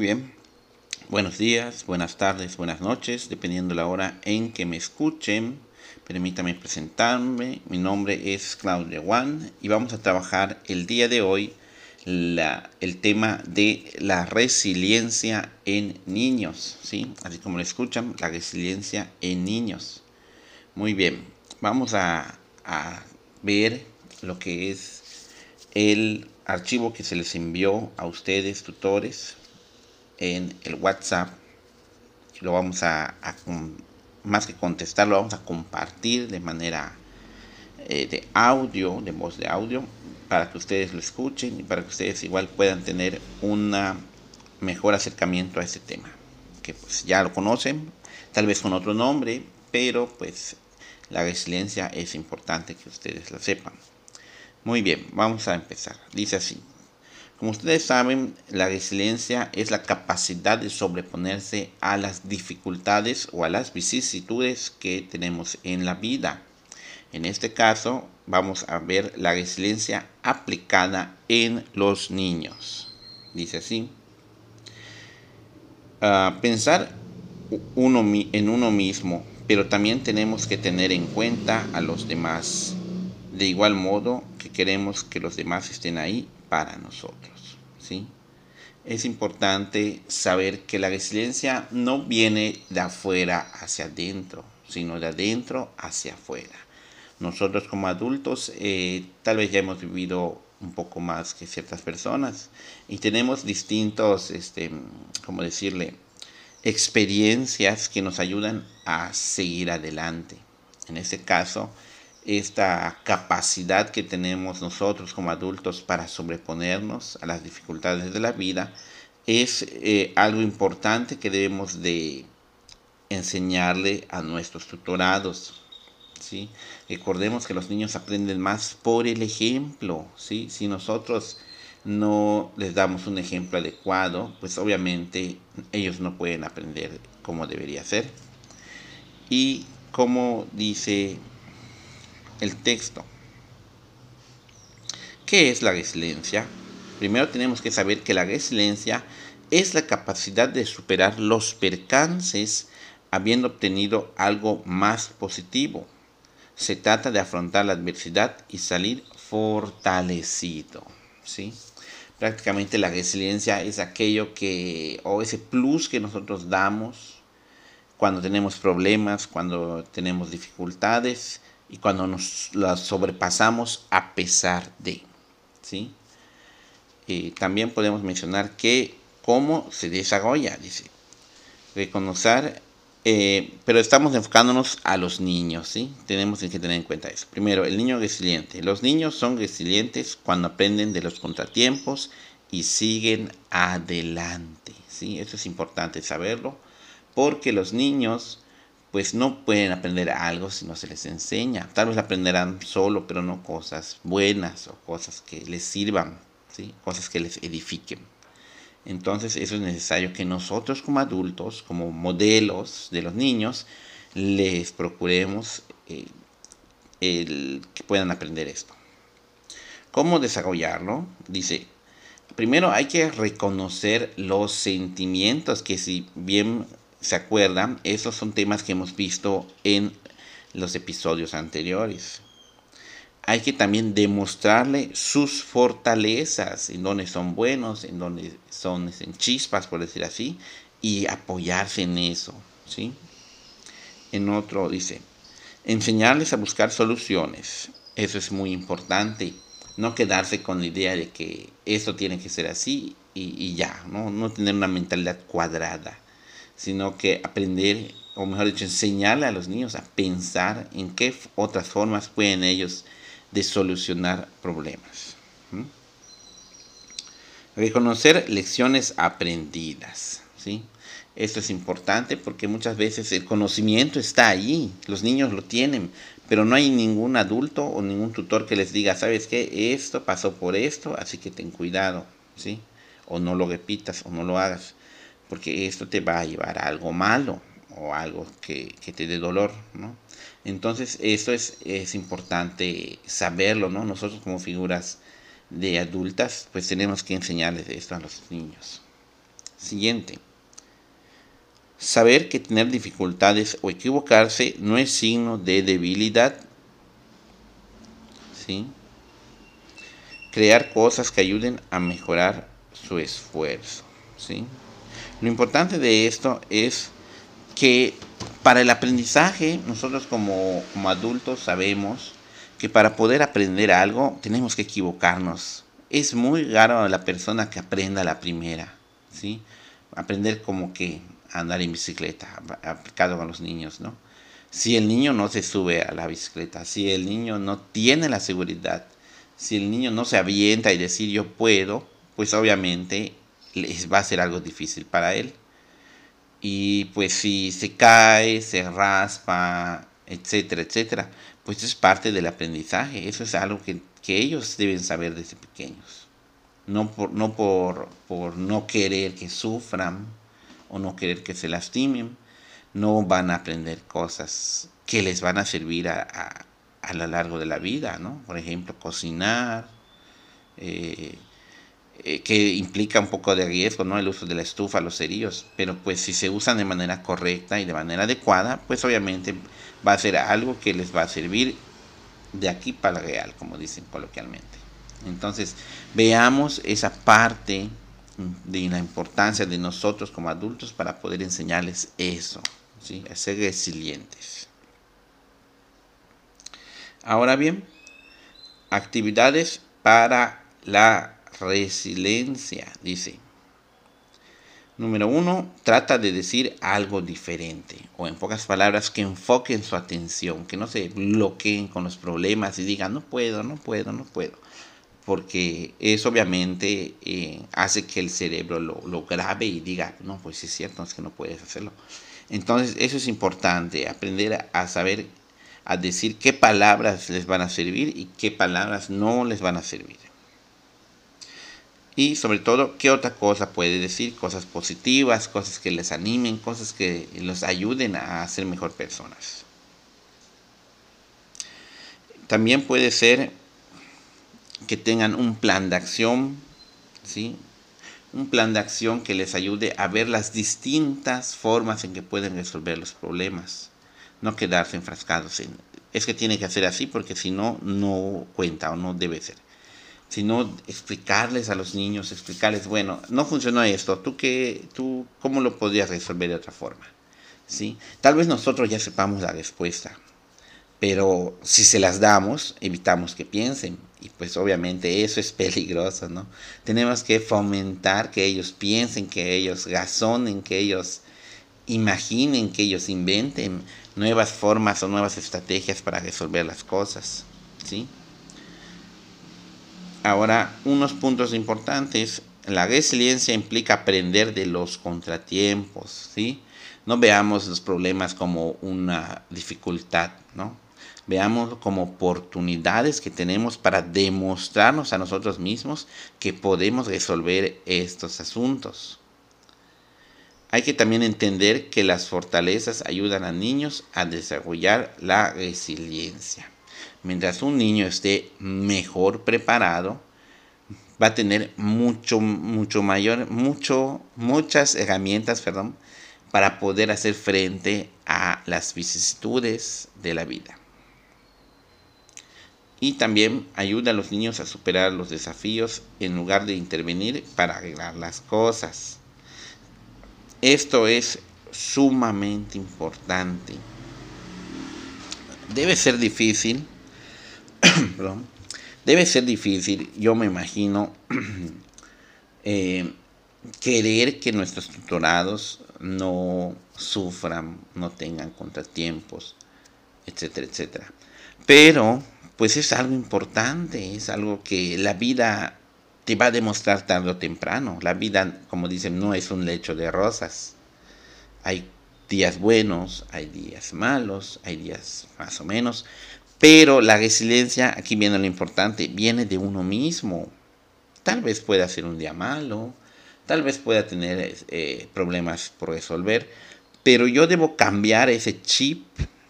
bien. Buenos días, buenas tardes, buenas noches, dependiendo la hora en que me escuchen. Permítame presentarme. Mi nombre es Claudia Juan y vamos a trabajar el día de hoy la, el tema de la resiliencia en niños. ¿sí? Así como lo escuchan, la resiliencia en niños. Muy bien, vamos a, a ver lo que es el archivo que se les envió a ustedes, tutores, en el WhatsApp. Lo vamos a, más que contestar, lo vamos a compartir de manera eh, de audio, de voz de audio, para que ustedes lo escuchen y para que ustedes igual puedan tener un mejor acercamiento a este tema. Que pues ya lo conocen, tal vez con otro nombre, pero pues la resiliencia es importante que ustedes lo sepan. Muy bien, vamos a empezar. Dice así. Como ustedes saben, la resiliencia es la capacidad de sobreponerse a las dificultades o a las vicisitudes que tenemos en la vida. En este caso, vamos a ver la resiliencia aplicada en los niños. Dice así. Ah, pensar en uno mismo, pero también tenemos que tener en cuenta a los demás. De igual modo que queremos que los demás estén ahí para nosotros. ¿sí? Es importante saber que la resiliencia no viene de afuera hacia adentro, sino de adentro hacia afuera. Nosotros como adultos eh, tal vez ya hemos vivido un poco más que ciertas personas y tenemos distintos, este, como decirle, experiencias que nos ayudan a seguir adelante. En este caso, esta capacidad que tenemos nosotros como adultos para sobreponernos a las dificultades de la vida es eh, algo importante que debemos de enseñarle a nuestros tutorados. ¿sí? Recordemos que los niños aprenden más por el ejemplo. ¿sí? Si nosotros no les damos un ejemplo adecuado, pues obviamente ellos no pueden aprender como debería ser. Y como dice el texto. ¿Qué es la resiliencia? Primero tenemos que saber que la resiliencia es la capacidad de superar los percances habiendo obtenido algo más positivo. Se trata de afrontar la adversidad y salir fortalecido. ¿sí? Prácticamente la resiliencia es aquello que, o ese plus que nosotros damos cuando tenemos problemas, cuando tenemos dificultades y cuando nos las sobrepasamos a pesar de. ¿sí? Eh, también podemos mencionar que cómo se desarrolla, dice. Reconocer, eh, pero estamos enfocándonos a los niños, ¿sí? Tenemos que tener en cuenta eso. Primero, el niño resiliente. Los niños son resilientes cuando aprenden de los contratiempos y siguen adelante, ¿sí? Eso es importante saberlo, porque los niños pues no pueden aprender algo si no se les enseña. Tal vez aprenderán solo, pero no cosas buenas o cosas que les sirvan, ¿sí? cosas que les edifiquen. Entonces eso es necesario que nosotros como adultos, como modelos de los niños, les procuremos eh, que puedan aprender esto. ¿Cómo desarrollarlo? Dice, primero hay que reconocer los sentimientos que si bien ¿Se acuerdan? Esos son temas que hemos visto en los episodios anteriores. Hay que también demostrarle sus fortalezas, en donde son buenos, en donde son chispas, por decir así, y apoyarse en eso. ¿sí? En otro dice, enseñarles a buscar soluciones. Eso es muy importante. No quedarse con la idea de que esto tiene que ser así y, y ya, ¿no? no tener una mentalidad cuadrada sino que aprender, o mejor dicho, enseñarle a los niños a pensar en qué otras formas pueden ellos de solucionar problemas. Reconocer lecciones aprendidas. ¿sí? Esto es importante porque muchas veces el conocimiento está ahí, los niños lo tienen, pero no hay ningún adulto o ningún tutor que les diga, ¿sabes qué? Esto pasó por esto, así que ten cuidado, ¿sí? O no lo repitas o no lo hagas porque esto te va a llevar a algo malo o algo que, te dé dolor, ¿no? Entonces, esto es, es importante saberlo, ¿no? Nosotros como figuras de adultas, pues tenemos que enseñarles esto a los niños. Siguiente. Saber que tener dificultades o equivocarse no es signo de debilidad. ¿Sí? Crear cosas que ayuden a mejorar su esfuerzo. ¿Sí? Lo importante de esto es que para el aprendizaje, nosotros como, como adultos sabemos que para poder aprender algo tenemos que equivocarnos. Es muy raro la persona que aprenda la primera, ¿sí? Aprender como que andar en bicicleta, aplicado con los niños, ¿no? Si el niño no se sube a la bicicleta, si el niño no tiene la seguridad, si el niño no se avienta y decir yo puedo, pues obviamente va a ser algo difícil para él. Y pues si se cae, se raspa, etcétera, etcétera, pues es parte del aprendizaje. Eso es algo que, ellos deben saber desde pequeños. No por no, por, por no querer que sufran o no querer que se lastimen, no van a aprender cosas que les van a servir a, a, lo largo de la vida, ¿no? Por ejemplo, cocinar, eh, eh, que implica un poco de riesgo, ¿no? El uso de la estufa, los cerillos, pero pues si se usan de manera correcta y de manera adecuada, pues obviamente va a ser algo que les va a servir de aquí para el real, como dicen coloquialmente. Entonces, veamos esa parte de la importancia de nosotros como adultos para poder enseñarles eso, ¿sí? a ser resilientes. Ahora bien, actividades para la resiliencia, dice. Número uno, trata de decir algo diferente, o en pocas palabras, que enfoquen su atención, que no se bloqueen con los problemas y digan, no puedo, no puedo, no puedo. Porque eso obviamente eh, hace que el cerebro lo, lo grabe y diga, no, pues es cierto, es que no puedes hacerlo. Entonces, eso es importante, aprender a saber, a decir qué palabras les van a servir y qué palabras no les van a servir. Y sobre todo, ¿qué otra cosa puede decir? Cosas positivas, cosas que les animen, cosas que los ayuden a ser mejor personas. También puede ser que tengan un plan de acción, ¿sí? Un plan de acción que les ayude a ver las distintas formas en que pueden resolver los problemas. No quedarse enfrascados en, es que tiene que hacer así porque si no, no cuenta o no debe ser sino explicarles a los niños, explicarles, bueno, no funcionó esto, ¿tú, qué, tú cómo lo podrías resolver de otra forma? ¿Sí? Tal vez nosotros ya sepamos la respuesta, pero si se las damos, evitamos que piensen. Y pues obviamente eso es peligroso, ¿no? Tenemos que fomentar que ellos piensen, que ellos razonen, que ellos imaginen, que ellos inventen nuevas formas o nuevas estrategias para resolver las cosas, ¿sí? Ahora, unos puntos importantes. La resiliencia implica aprender de los contratiempos, ¿sí? No veamos los problemas como una dificultad, ¿no? Veamos como oportunidades que tenemos para demostrarnos a nosotros mismos que podemos resolver estos asuntos. Hay que también entender que las fortalezas ayudan a niños a desarrollar la resiliencia. Mientras un niño esté mejor preparado, va a tener mucho, mucho mayor, mucho, muchas herramientas, perdón, para poder hacer frente a las vicisitudes de la vida. Y también ayuda a los niños a superar los desafíos en lugar de intervenir para arreglar las cosas. Esto es sumamente importante. Debe ser difícil debe ser difícil, yo me imagino, eh, querer que nuestros tutorados no sufran, no tengan contratiempos, etcétera, etcétera. Pero, pues es algo importante, es algo que la vida te va a demostrar tarde o temprano. La vida, como dicen, no es un lecho de rosas. Hay días buenos, hay días malos, hay días más o menos, pero la resiliencia, aquí viene lo importante, viene de uno mismo. Tal vez pueda ser un día malo, tal vez pueda tener eh, problemas por resolver, pero yo debo cambiar ese chip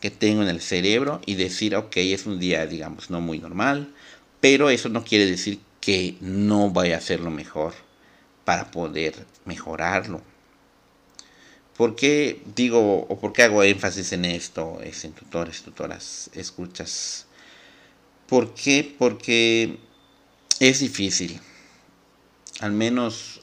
que tengo en el cerebro y decir, ok, es un día, digamos, no muy normal, pero eso no quiere decir que no vaya a ser lo mejor. para poder mejorarlo. ¿Por qué digo o por qué hago énfasis en esto, es en tutores, tutoras, escuchas? ¿Por qué? Porque es difícil. Al menos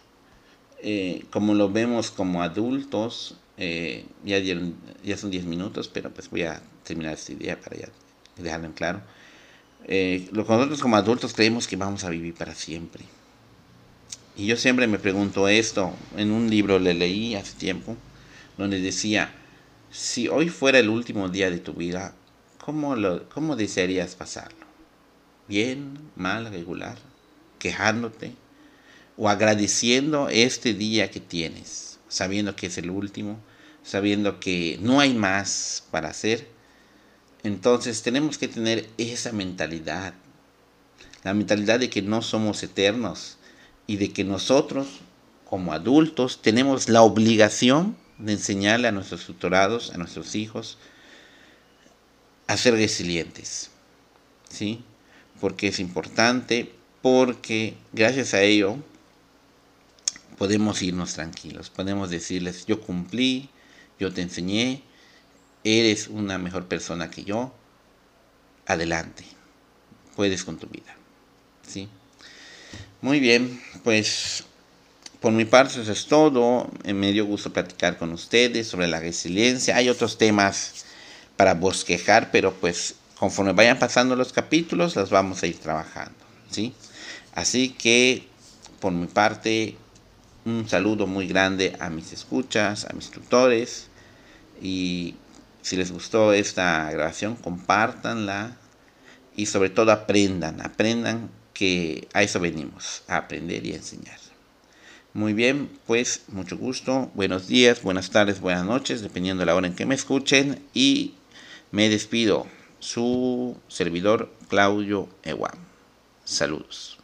eh, como lo vemos como adultos, eh, ya, ya son 10 minutos, pero pues voy a terminar esta idea para ya dejarlo en claro. Eh, nosotros como adultos creemos que vamos a vivir para siempre. Y yo siempre me pregunto esto, en un libro le leí hace tiempo, donde decía, si hoy fuera el último día de tu vida, ¿cómo, lo, cómo desearías pasarlo? ¿Bien, mal, regular? ¿Quejándote? ¿O agradeciendo este día que tienes, sabiendo que es el último, sabiendo que no hay más para hacer? Entonces tenemos que tener esa mentalidad, la mentalidad de que no somos eternos, y de que nosotros, como adultos, tenemos la obligación de enseñarle a nuestros tutorados, a nuestros hijos, a ser resilientes. ¿Sí? Porque es importante, porque gracias a ello podemos irnos tranquilos, podemos decirles, yo cumplí, yo te enseñé, eres una mejor persona que yo, adelante, puedes con tu vida. ¿Sí? Muy bien, pues por mi parte eso es todo. Me dio gusto platicar con ustedes sobre la resiliencia. Hay otros temas para bosquejar, pero pues conforme vayan pasando los capítulos los vamos a ir trabajando, ¿sí? Así que por mi parte un saludo muy grande a mis escuchas, a mis tutores y si les gustó esta grabación compártanla y sobre todo aprendan, aprendan que a eso venimos, a aprender y a enseñar. Muy bien, pues mucho gusto, buenos días, buenas tardes, buenas noches, dependiendo de la hora en que me escuchen y me despido, su servidor Claudio Eguam. Saludos.